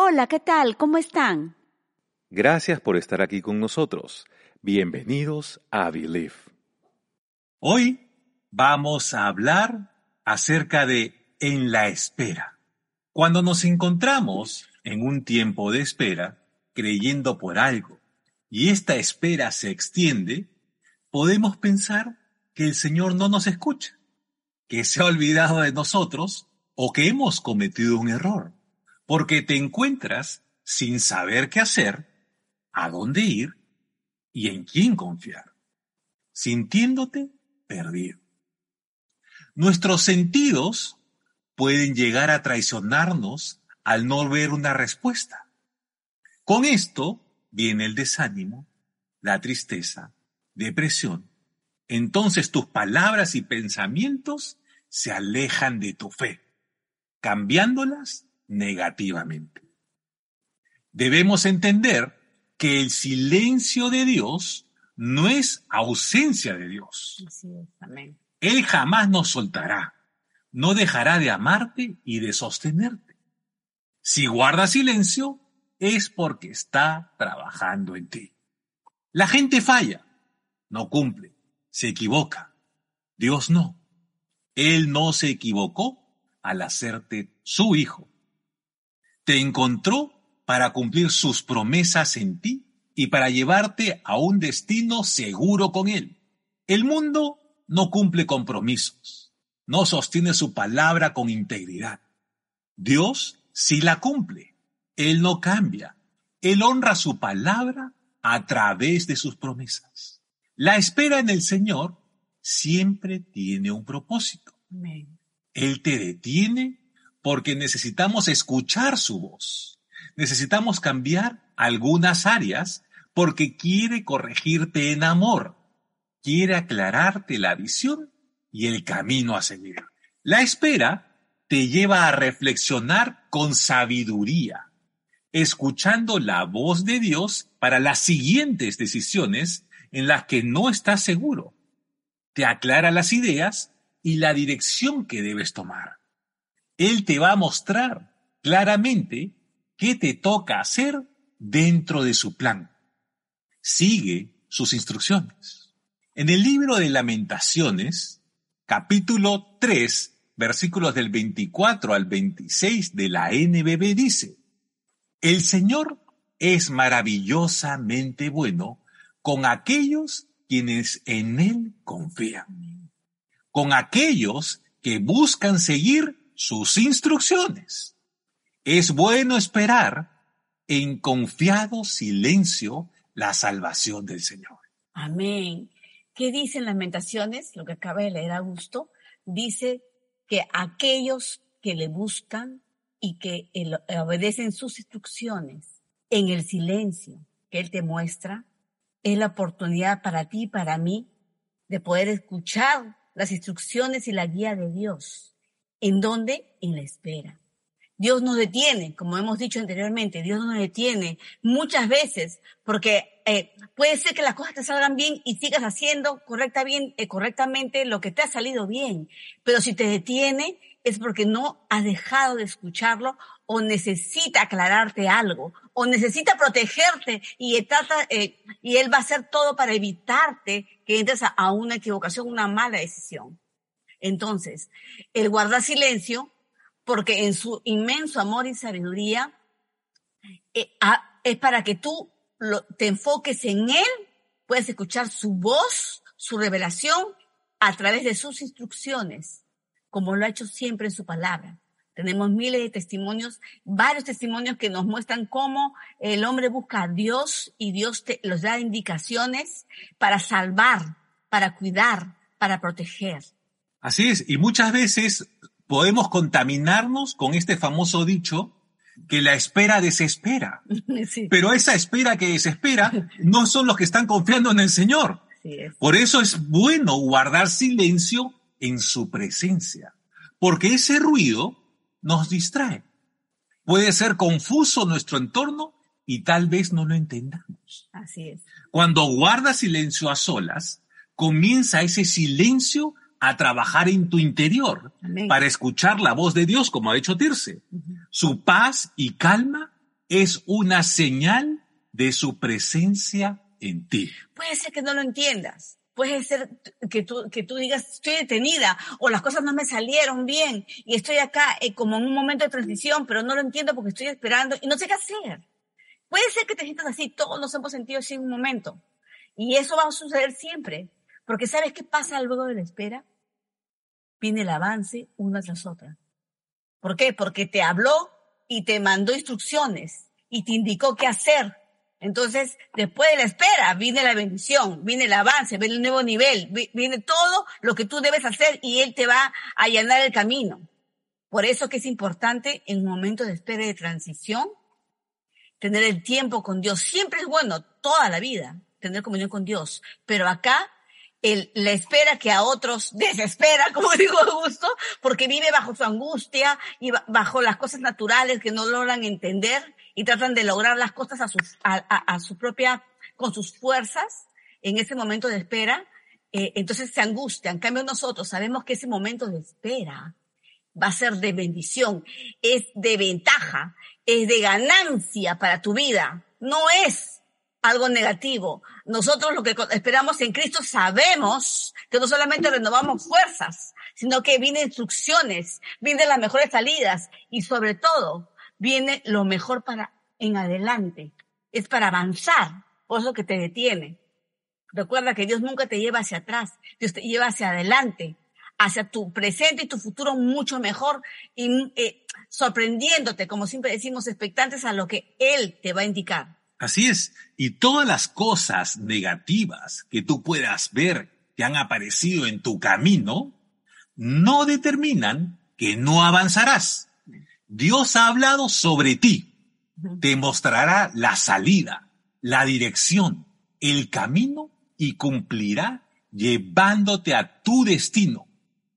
Hola, ¿qué tal? ¿Cómo están? Gracias por estar aquí con nosotros. Bienvenidos a Believe. Hoy vamos a hablar acerca de en la espera. Cuando nos encontramos en un tiempo de espera, creyendo por algo, y esta espera se extiende, podemos pensar que el Señor no nos escucha, que se ha olvidado de nosotros o que hemos cometido un error, porque te encuentras sin saber qué hacer, a dónde ir y en quién confiar, sintiéndote perdido. Nuestros sentidos pueden llegar a traicionarnos al no ver una respuesta. Con esto viene el desánimo, la tristeza, depresión. Entonces tus palabras y pensamientos se alejan de tu fe, cambiándolas negativamente. Debemos entender que el silencio de Dios no es ausencia de Dios. Él jamás nos soltará, no dejará de amarte y de sostenerte. Si guarda silencio, es porque está trabajando en ti. La gente falla, no cumple, se equivoca. Dios no. Él no se equivocó al hacerte su hijo. Te encontró para cumplir sus promesas en ti y para llevarte a un destino seguro con Él. El mundo no cumple compromisos, no sostiene su palabra con integridad. Dios sí la cumple. Él no cambia. Él honra su palabra a través de sus promesas. La espera en el Señor siempre tiene un propósito. Él te detiene porque necesitamos escuchar su voz necesitamos cambiar algunas áreas porque quiere corregirte en amor, quiere aclararte la visión y el camino a seguir. La espera te lleva a reflexionar con sabiduría, escuchando la voz de Dios para las siguientes decisiones en las que no estás seguro. Te aclara las ideas y la dirección que debes tomar. Él te va a mostrar claramente qué te toca hacer dentro de su plan. Sigue sus instrucciones. En el libro de lamentaciones, capítulo 3, versículos del 24 al 26 de la NBB dice, El Señor es maravillosamente bueno con aquellos quienes en Él confían, con aquellos que buscan seguir sus instrucciones. Es bueno esperar en confiado silencio la salvación del Señor. Amén. ¿Qué dicen Lamentaciones? Lo que acaba de leer Augusto. Dice que aquellos que le buscan y que obedecen sus instrucciones en el silencio que Él te muestra, es la oportunidad para ti y para mí de poder escuchar las instrucciones y la guía de Dios. ¿En dónde? En la espera. Dios nos detiene, como hemos dicho anteriormente, Dios nos detiene muchas veces porque eh, puede ser que las cosas te salgan bien y sigas haciendo correcta, bien, eh, correctamente lo que te ha salido bien, pero si te detiene es porque no has dejado de escucharlo o necesita aclararte algo o necesita protegerte y, trata, eh, y él va a hacer todo para evitarte que entres a, a una equivocación, una mala decisión. Entonces, el guardar silencio porque en su inmenso amor y sabiduría eh, es para que tú te enfoques en Él, puedes escuchar su voz, su revelación a través de sus instrucciones, como lo ha hecho siempre en su palabra. Tenemos miles de testimonios, varios testimonios que nos muestran cómo el hombre busca a Dios y Dios te, los da indicaciones para salvar, para cuidar, para proteger. Así es, y muchas veces podemos contaminarnos con este famoso dicho que la espera desespera. Pero esa espera que desespera no son los que están confiando en el Señor. Por eso es bueno guardar silencio en su presencia, porque ese ruido nos distrae. Puede ser confuso nuestro entorno y tal vez no lo entendamos. Así es. Cuando guarda silencio a solas, comienza ese silencio a trabajar en tu interior para escuchar la voz de Dios, como ha dicho Tirce. Su paz y calma es una señal de su presencia en ti. Puede ser que no lo entiendas. Puede ser que tú, que tú digas, estoy detenida o las cosas no me salieron bien y estoy acá eh, como en un momento de transición, pero no lo entiendo porque estoy esperando y no sé qué hacer. Puede ser que te sientas así, todos nos hemos sentido así en un momento. Y eso va a suceder siempre. Porque ¿sabes qué pasa luego de la espera? Viene el avance una tras otra. ¿Por qué? Porque te habló y te mandó instrucciones y te indicó qué hacer. Entonces, después de la espera, viene la bendición, viene el avance, viene el nuevo nivel, viene todo lo que tú debes hacer y Él te va a allanar el camino. Por eso que es importante en un momento de espera y de transición, tener el tiempo con Dios. Siempre es bueno, toda la vida, tener comunión con Dios. Pero acá el, la espera que a otros desespera, como digo Augusto, porque vive bajo su angustia y bajo las cosas naturales que no logran entender y tratan de lograr las cosas a su, a, a, su propia, con sus fuerzas en ese momento de espera, eh, entonces se angustian. En cambio nosotros sabemos que ese momento de espera va a ser de bendición, es de ventaja, es de ganancia para tu vida, no es algo negativo. Nosotros lo que esperamos en Cristo sabemos que no solamente renovamos fuerzas, sino que vienen instrucciones, vienen las mejores salidas y sobre todo viene lo mejor para en adelante. Es para avanzar, por eso que te detiene. Recuerda que Dios nunca te lleva hacia atrás, Dios te lleva hacia adelante, hacia tu presente y tu futuro mucho mejor y eh, sorprendiéndote, como siempre decimos, expectantes a lo que Él te va a indicar. Así es. Y todas las cosas negativas que tú puedas ver que han aparecido en tu camino, no determinan que no avanzarás. Dios ha hablado sobre ti. Te mostrará la salida, la dirección, el camino y cumplirá llevándote a tu destino.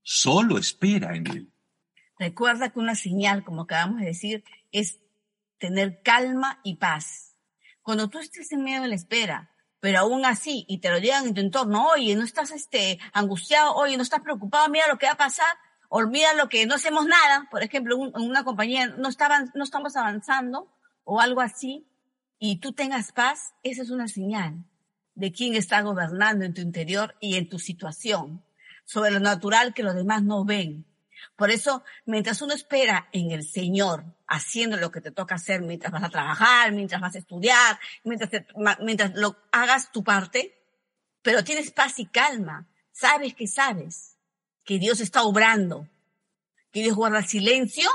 Solo espera en él. Recuerda que una señal, como acabamos de decir, es tener calma y paz cuando tú estés en medio de la espera, pero aún así, y te lo llegan en tu entorno, oye, no estás este, angustiado, oye, no estás preocupado, mira lo que va a pasar, olvida lo que no hacemos nada, por ejemplo, en una compañía no, no estamos avanzando o algo así, y tú tengas paz, esa es una señal de quién está gobernando en tu interior y en tu situación, sobre lo natural que los demás no ven. Por eso, mientras uno espera en el Señor, haciendo lo que te toca hacer mientras vas a trabajar, mientras vas a estudiar, mientras, mientras lo hagas tu parte, pero tienes paz y calma, sabes que sabes que Dios está obrando, que Dios guarda silencio,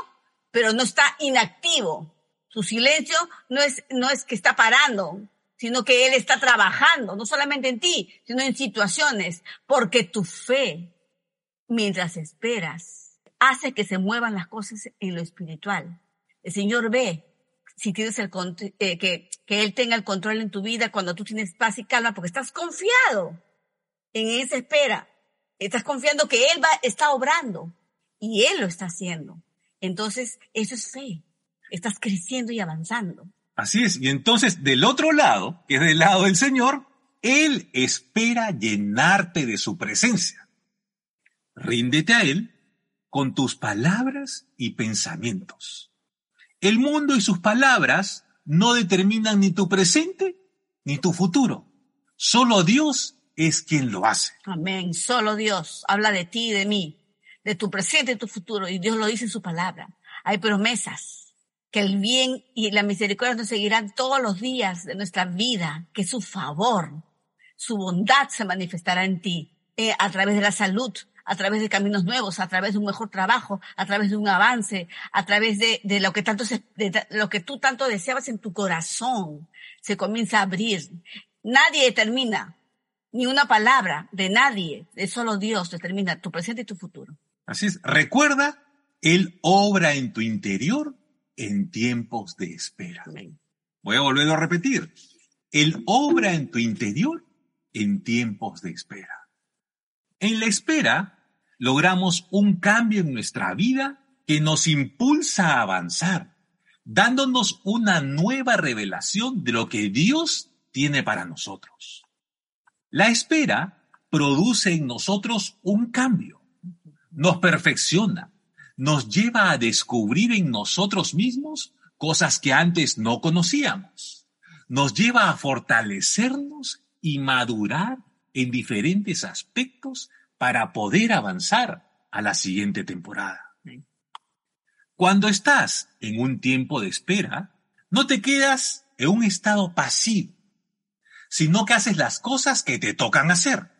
pero no está inactivo. Su silencio no es, no es que está parando, sino que Él está trabajando, no solamente en ti, sino en situaciones, porque tu fe, mientras esperas, hace que se muevan las cosas en lo espiritual. El Señor ve si tienes el eh, que, que Él tenga el control en tu vida cuando tú tienes paz y calma, porque estás confiado en esa espera. Estás confiando que Él va, está obrando y Él lo está haciendo. Entonces, eso es fe. Estás creciendo y avanzando. Así es. Y entonces, del otro lado, que es del lado del Señor, Él espera llenarte de su presencia. Ríndete a Él con tus palabras y pensamientos. El mundo y sus palabras no determinan ni tu presente ni tu futuro. Solo Dios es quien lo hace. Amén. Solo Dios habla de ti y de mí, de tu presente y tu futuro. Y Dios lo dice en su palabra. Hay promesas que el bien y la misericordia nos seguirán todos los días de nuestra vida, que su favor, su bondad se manifestará en ti eh, a través de la salud, a través de caminos nuevos, a través de un mejor trabajo, a través de un avance, a través de, de lo que tanto se, de lo que tú tanto deseabas en tu corazón, se comienza a abrir. Nadie determina, ni una palabra de nadie, de solo Dios determina tu presente y tu futuro. Así es. Recuerda, Él obra en tu interior en tiempos de espera. Voy a volverlo a repetir. Él obra en tu interior en tiempos de espera. En la espera, logramos un cambio en nuestra vida que nos impulsa a avanzar, dándonos una nueva revelación de lo que Dios tiene para nosotros. La espera produce en nosotros un cambio, nos perfecciona, nos lleva a descubrir en nosotros mismos cosas que antes no conocíamos. Nos lleva a fortalecernos y madurar en diferentes aspectos para poder avanzar a la siguiente temporada. Cuando estás en un tiempo de espera, no te quedas en un estado pasivo, sino que haces las cosas que te tocan hacer.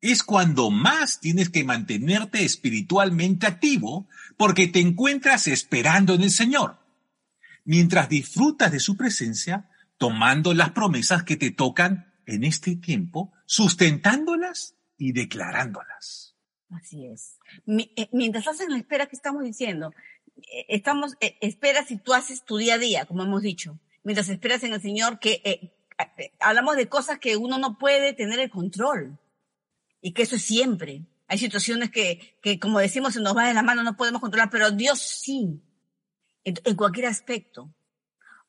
Es cuando más tienes que mantenerte espiritualmente activo porque te encuentras esperando en el Señor, mientras disfrutas de su presencia, tomando las promesas que te tocan en este tiempo, sustentándolas y declarándolas. Así es. Eh, mientras hacen la espera que estamos diciendo, eh, estamos, eh, esperas si tú haces tu día a día, como hemos dicho, mientras esperas en el Señor, que eh, hablamos de cosas que uno no puede tener el control y que eso es siempre. Hay situaciones que, que como decimos, se nos va de la mano, no podemos controlar, pero Dios sí, en, en cualquier aspecto.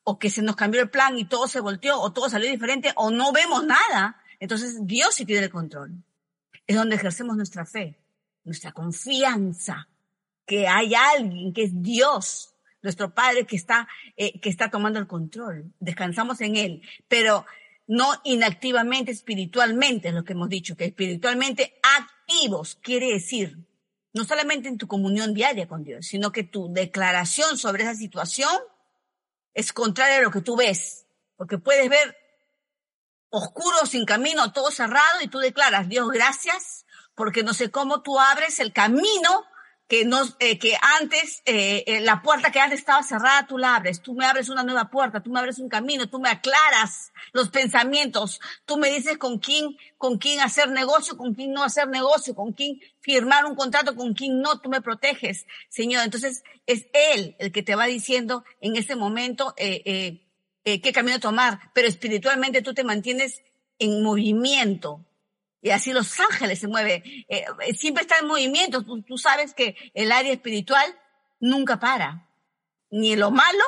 O que se nos cambió el plan y todo se volteó, o todo salió diferente, o no vemos nada. Entonces Dios sí tiene el control. Es donde ejercemos nuestra fe, nuestra confianza que hay alguien, que es Dios, nuestro Padre que está, eh, que está tomando el control. Descansamos en Él, pero no inactivamente, espiritualmente, es lo que hemos dicho, que espiritualmente activos quiere decir no solamente en tu comunión diaria con Dios, sino que tu declaración sobre esa situación es contraria a lo que tú ves, porque puedes ver oscuro, sin camino, todo cerrado, y tú declaras, Dios, gracias, porque no sé cómo tú abres el camino que, no, eh, que antes, eh, eh, la puerta que antes estaba cerrada, tú la abres, tú me abres una nueva puerta, tú me abres un camino, tú me aclaras los pensamientos, tú me dices con quién, con quién hacer negocio, con quién no hacer negocio, con quién firmar un contrato, con quién no, tú me proteges, Señor. Entonces, es Él el que te va diciendo en ese momento eh, qué camino tomar, pero espiritualmente tú te mantienes en movimiento, y así los ángeles se mueven. Eh, siempre está en movimiento. Tú, sabes que el área espiritual nunca para. Ni lo malo,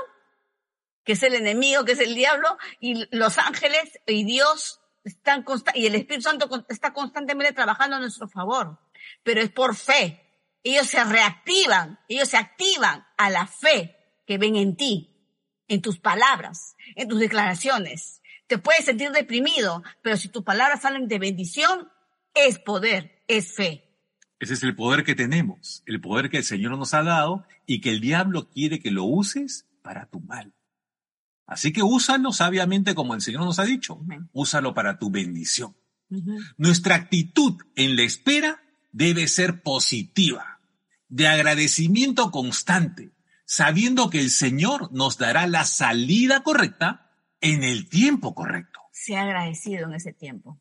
que es el enemigo, que es el diablo, y los ángeles y Dios están y el Espíritu Santo está constantemente trabajando a nuestro favor. Pero es por fe. Ellos se reactivan, ellos se activan a la fe que ven en ti, en tus palabras, en tus declaraciones te puedes sentir deprimido, pero si tus palabras salen de bendición, es poder, es fe. Ese es el poder que tenemos, el poder que el Señor nos ha dado y que el diablo quiere que lo uses para tu mal. Así que úsalo sabiamente como el Señor nos ha dicho. Úsalo para tu bendición. Nuestra actitud en la espera debe ser positiva, de agradecimiento constante, sabiendo que el Señor nos dará la salida correcta en el tiempo correcto. Sea agradecido en ese tiempo.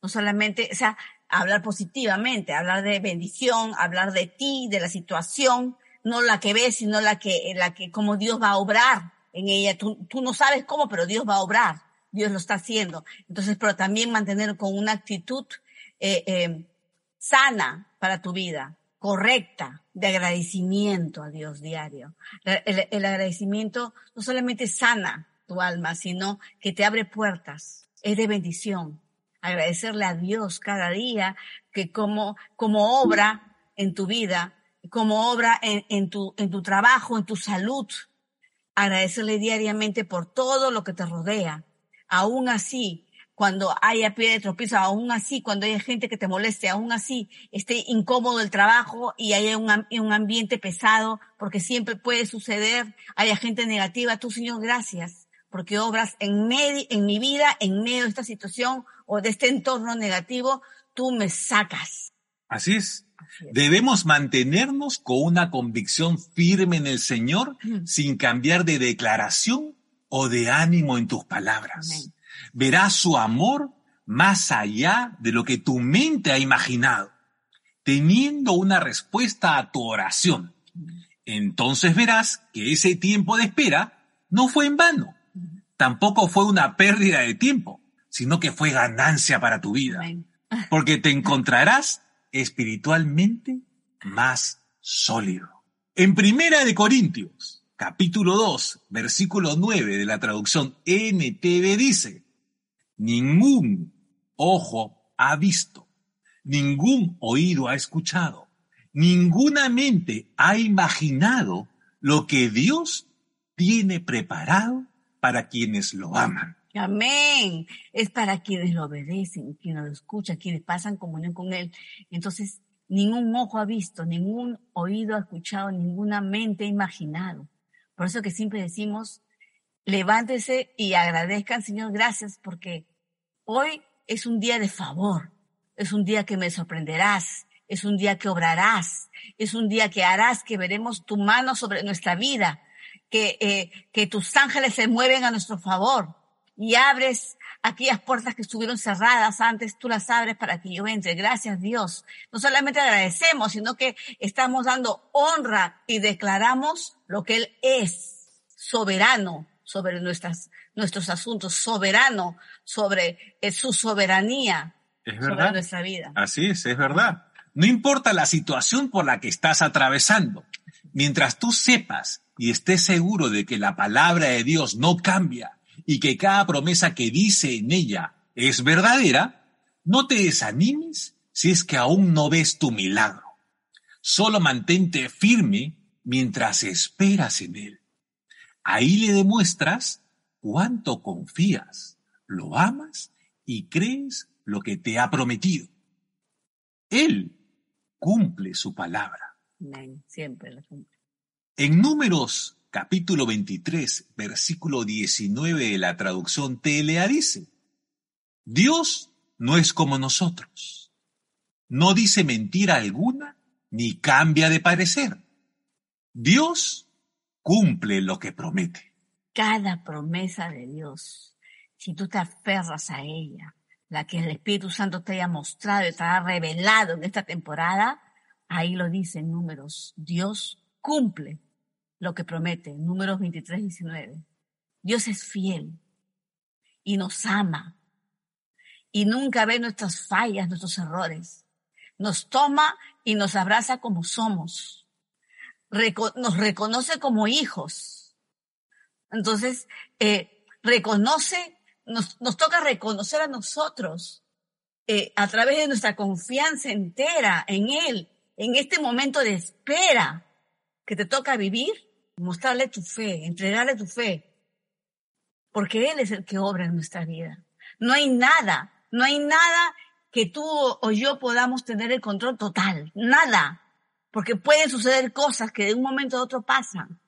No solamente, o sea, hablar positivamente, hablar de bendición, hablar de ti, de la situación, no la que ves, sino la que, la que, como Dios va a obrar en ella. Tú, tú no sabes cómo, pero Dios va a obrar. Dios lo está haciendo. Entonces, pero también mantener con una actitud eh, eh, sana para tu vida, correcta, de agradecimiento a Dios diario. El, el agradecimiento no solamente sana tu alma, sino que te abre puertas. Es de bendición. Agradecerle a Dios cada día que como, como obra en tu vida, como obra en, en, tu, en tu trabajo, en tu salud. Agradecerle diariamente por todo lo que te rodea. Aún así, cuando haya pie de tropiezo, aún así, cuando haya gente que te moleste, aún así esté incómodo el trabajo y haya un, un ambiente pesado, porque siempre puede suceder, haya gente negativa, tú Señor, gracias porque obras en, medio, en mi vida, en medio de esta situación o de este entorno negativo, tú me sacas. Así es. Debemos mantenernos con una convicción firme en el Señor sin cambiar de declaración o de ánimo en tus palabras. Verás su amor más allá de lo que tu mente ha imaginado, teniendo una respuesta a tu oración. Entonces verás que ese tiempo de espera no fue en vano tampoco fue una pérdida de tiempo, sino que fue ganancia para tu vida. Porque te encontrarás espiritualmente más sólido. En Primera de Corintios, capítulo 2, versículo 9 de la traducción NTV dice, ningún ojo ha visto, ningún oído ha escuchado, ninguna mente ha imaginado lo que Dios tiene preparado para quienes lo aman. Amén. Es para quienes lo obedecen, quienes lo escuchan, quienes pasan comunión con Él. Entonces, ningún ojo ha visto, ningún oído ha escuchado, ninguna mente ha imaginado. Por eso que siempre decimos, levántese y agradezcan, Señor, gracias, porque hoy es un día de favor, es un día que me sorprenderás, es un día que obrarás, es un día que harás que veremos tu mano sobre nuestra vida, que, eh, que tus ángeles se mueven a nuestro favor y abres aquellas puertas que estuvieron cerradas antes, tú las abres para que yo entre. Gracias Dios. No solamente agradecemos, sino que estamos dando honra y declaramos lo que Él es, soberano sobre nuestras, nuestros asuntos, soberano sobre eh, su soberanía Es sobre verdad. nuestra vida. Así es, es verdad. No importa la situación por la que estás atravesando, mientras tú sepas y estés seguro de que la palabra de Dios no cambia y que cada promesa que dice en ella es verdadera, no te desanimes si es que aún no ves tu milagro. Solo mantente firme mientras esperas en él. Ahí le demuestras cuánto confías, lo amas y crees lo que te ha prometido. Él cumple su palabra. Siempre lo cumple. En Números capítulo 23, versículo 19 de la traducción TLA dice, Dios no es como nosotros. No dice mentira alguna ni cambia de parecer. Dios cumple lo que promete. Cada promesa de Dios, si tú te aferras a ella, la que el Espíritu Santo te haya mostrado y te haya revelado en esta temporada, ahí lo dice en números. Dios cumple lo que promete, números 23, 19. Dios es fiel y nos ama y nunca ve nuestras fallas, nuestros errores. Nos toma y nos abraza como somos. Nos reconoce como hijos. Entonces, eh, reconoce, nos, nos toca reconocer a nosotros eh, a través de nuestra confianza entera en Él, en este momento de espera que te toca vivir, mostrarle tu fe, entregarle tu fe, porque Él es el que obra en nuestra vida. No hay nada, no hay nada que tú o yo podamos tener el control total, nada, porque pueden suceder cosas que de un momento a otro pasan,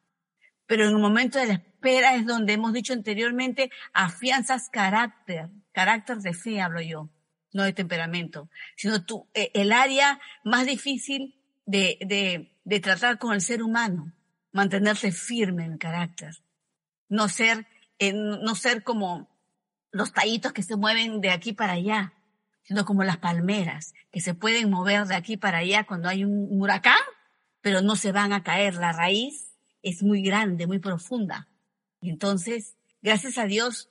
pero en el momento de la espera es donde hemos dicho anteriormente, afianzas carácter, carácter de fe hablo yo, no de temperamento, sino eh, el área más difícil de, de, de tratar con el ser humano, mantenerse firme en el carácter, no ser, no ser como los tallitos que se mueven de aquí para allá, sino como las palmeras, que se pueden mover de aquí para allá cuando hay un huracán, pero no se van a caer. La raíz es muy grande, muy profunda. Entonces, gracias a Dios,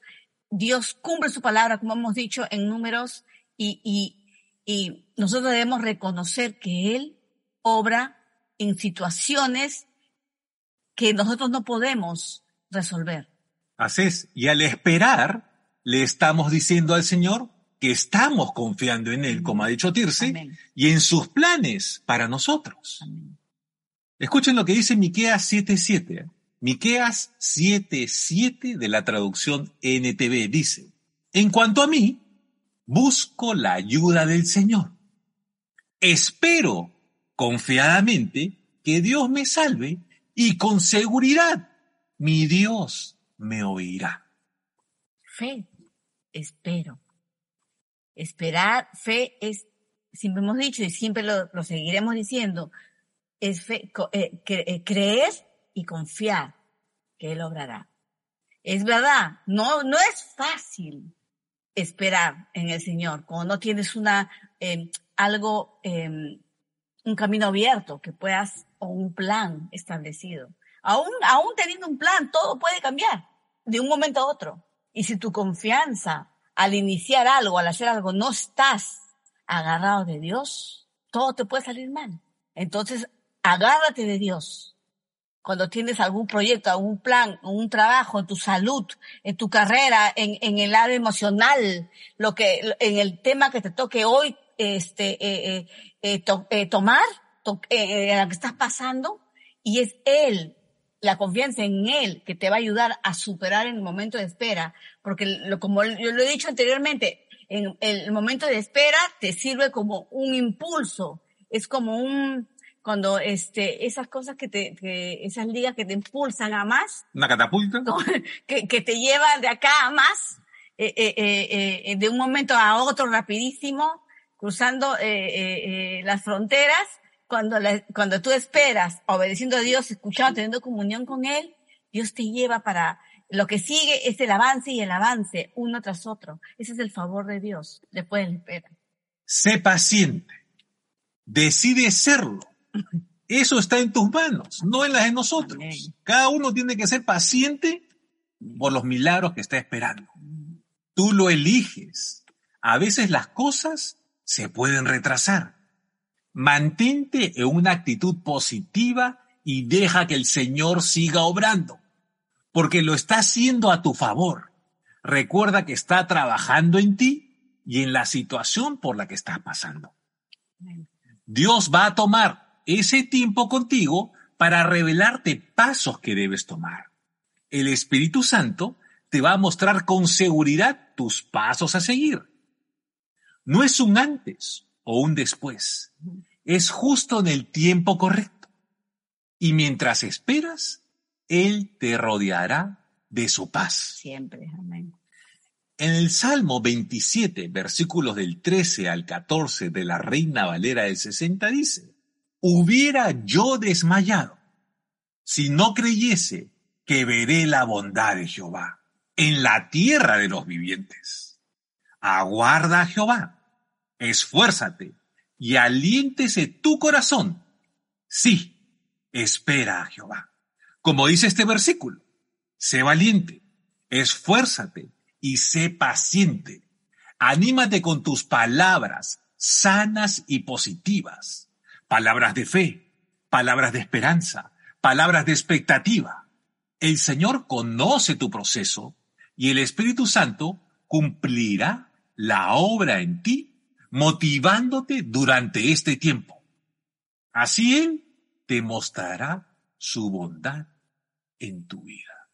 Dios cumple su palabra, como hemos dicho en números, y, y, y nosotros debemos reconocer que Él obra en situaciones que nosotros no podemos resolver. Así es. Y al esperar, le estamos diciendo al Señor que estamos confiando en Él, como ha dicho Amén. y en sus planes para nosotros. Amén. Escuchen lo que dice Miqueas 7:7. ¿eh? Miqueas 7:7 de la traducción NTV dice: En cuanto a mí, busco la ayuda del Señor. Espero confiadamente que Dios me salve y con seguridad mi Dios me oirá. Fe, espero. Esperar, fe es, siempre hemos dicho y siempre lo, lo seguiremos diciendo, es fe, eh, cre- eh, creer y confiar que Él obrará. Es verdad, no, no es fácil esperar en el Señor cuando no tienes una, eh, algo, eh, un camino abierto que puedas, o un plan establecido. Aún, aún teniendo un plan, todo puede cambiar de un momento a otro. Y si tu confianza al iniciar algo, al hacer algo, no estás agarrado de Dios, todo te puede salir mal. Entonces, agárrate de Dios. Cuando tienes algún proyecto, algún plan, un trabajo, en tu salud, en tu carrera, en, el área emocional, lo que, en el tema que te toque hoy, este, eh, eh, eh, eh, tomar, to- eh, eh, en la que estás pasando, y es Él la confianza en Él que te va a ayudar a superar el momento de espera, porque lo, como yo lo he dicho anteriormente, en el momento de espera te sirve como un impulso, es como un, cuando este, esas cosas que te, que, esas ligas que te impulsan a más. ¿Una catapulta? Que, que te llevan de acá a más, eh, eh, eh, eh, de un momento a otro rapidísimo, cruzando eh, las fronteras, cuando, cuando tú esperas, obedeciendo a Dios, escuchando, teniendo comunión con Él, Dios te lleva para, lo que sigue es el avance y el avance, uno tras otro. Ese es el favor de Dios después de la espera. Sé paciente. Decide serlo. Eso está en tus manos, no en las de nosotros. Cada uno tiene que ser paciente por los milagros que está esperando. Tú lo eliges. A veces las cosas se pueden retrasar. Mantente en una actitud positiva y deja que el Señor siga obrando, porque lo está haciendo a tu favor. Recuerda que está trabajando en ti y en la situación por la que estás pasando. Dios va a tomar ese tiempo contigo para revelarte pasos que debes tomar. El Espíritu Santo te va a mostrar con seguridad tus pasos a seguir. No es un antes o un después. Es justo en el tiempo correcto. Y mientras esperas, Él te rodeará de su paz. Siempre, amén. En el Salmo 27, versículos del 13 al 14 de la Reina Valera del 60 dice, hubiera yo desmayado si no creyese que veré la bondad de Jehová en la tierra de los vivientes. Aguarda a Jehová esfuérzate y aliéntese tu corazón. Sí, espera a Jehová. Como dice este versículo, sé valiente, esfuérzate y sé paciente. Anímate con tus palabras sanas y positivas, palabras de fe, palabras de esperanza, palabras de expectativa. El Señor conoce tu proceso y el Espíritu Santo cumplirá la obra en ti motivándote durante este tiempo. Así Él te mostrará su bondad en tu vida.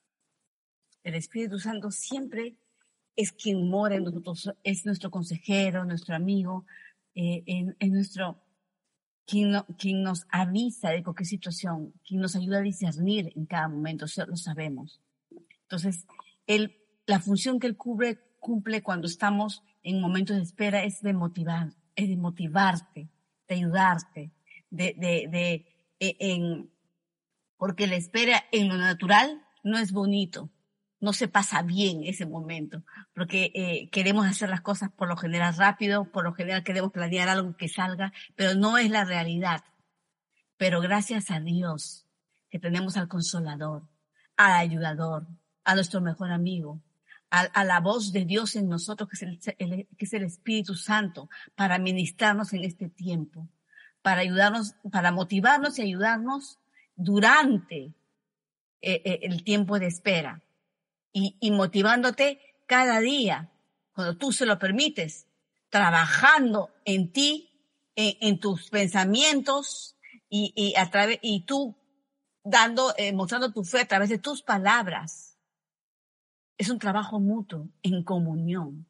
El Espíritu Santo siempre es quien mora en nosotros, es nuestro consejero, nuestro amigo, eh, en, nuestro, quien, nos avisa de cualquier situación, quien nos ayuda a discernir en cada momento, eso lo sabemos. Entonces, la función que él cubre, cumple cuando estamos en momentos de espera es de motivar, es de motivarte, de ayudarte, de, de, de, e, en, porque la espera en lo natural no es bonito, no se pasa bien ese momento, porque eh, queremos hacer las cosas por lo general rápido, por lo general queremos planear algo que salga, pero no es la realidad. Pero gracias a Dios que tenemos al consolador, al ayudador, a nuestro mejor amigo, a, la voz de Dios en nosotros, que es el, que es el Espíritu Santo, para ministrarnos en este tiempo, para ayudarnos, para motivarnos y ayudarnos durante eh, eh, el tiempo de espera. Y, motivándote cada día, cuando tú se lo permites, trabajando en ti, en, tus pensamientos y, y, a través, y tú dando, eh, mostrando tu fe a través de tus palabras es un trabajo mutuo, en comunión.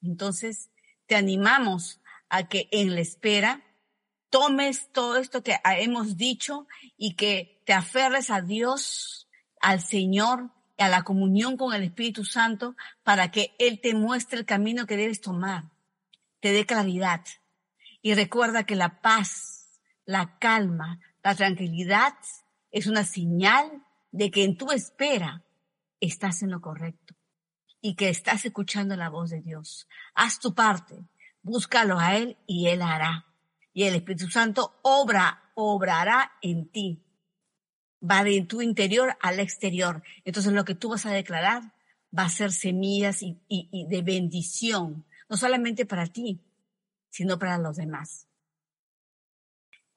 Entonces, te animamos a que en la espera tomes todo esto que hemos dicho y que te aferres a Dios, al Señor, a la comunión con el Espíritu Santo para que Él te muestre el camino que debes tomar, te dé claridad. Y recuerda que la paz, la calma, la tranquilidad es una señal de que en tu espera estás en lo correcto y que estás escuchando la voz de Dios. Haz tu parte, búscalo a Él y Él hará. Y el Espíritu Santo obra, obrará en ti. Va de tu interior al exterior. Entonces lo que tú vas a declarar va a ser semillas y, y de bendición, no solamente para ti, sino para los demás.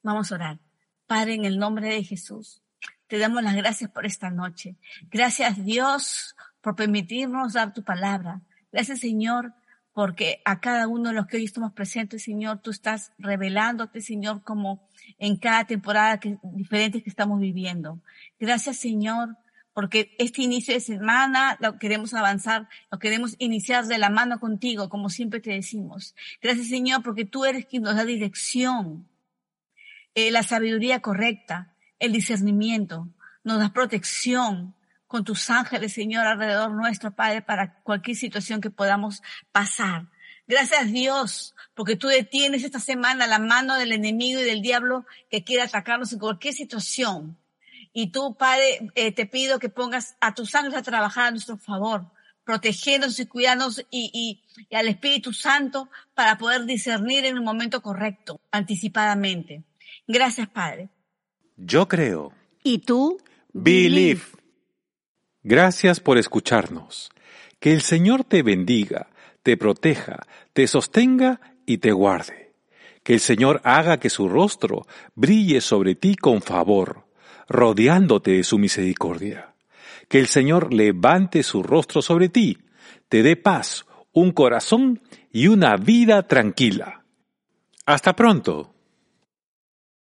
Vamos a orar. Padre, en el nombre de Jesús, te damos las gracias por esta noche. Gracias Dios por permitirnos dar tu palabra. Gracias Señor porque a cada uno de los que hoy estamos presentes, Señor, tú estás revelándote, Señor, como en cada temporada que, diferente que estamos viviendo. Gracias, Señor, porque este inicio de semana lo queremos avanzar, lo queremos iniciar de la mano contigo, como siempre te decimos. Gracias, Señor, porque tú eres quien nos da dirección, eh, la sabiduría correcta, el discernimiento, nos das protección con tus ángeles, Señor, alrededor nuestro, Padre, para cualquier situación que podamos pasar. Gracias Dios, porque tú detienes esta semana la mano del enemigo y del diablo que quiera atacarnos en cualquier situación y tú, Padre, eh, te pido que pongas a tus ángeles a trabajar a nuestro favor, protegiéndonos y cuidándonos y, y, al Espíritu Santo para poder discernir en el momento correcto, anticipadamente. Gracias, Padre. Yo creo. ¿Y tú? Believe. Gracias por escucharnos. Que el Señor te bendiga, te proteja, te sostenga y te guarde. Que el Señor haga que su rostro brille sobre ti con favor rodeándote de su misericordia. Que el Señor levante su rostro sobre ti, te dé paz, un corazón y una vida tranquila. Hasta pronto.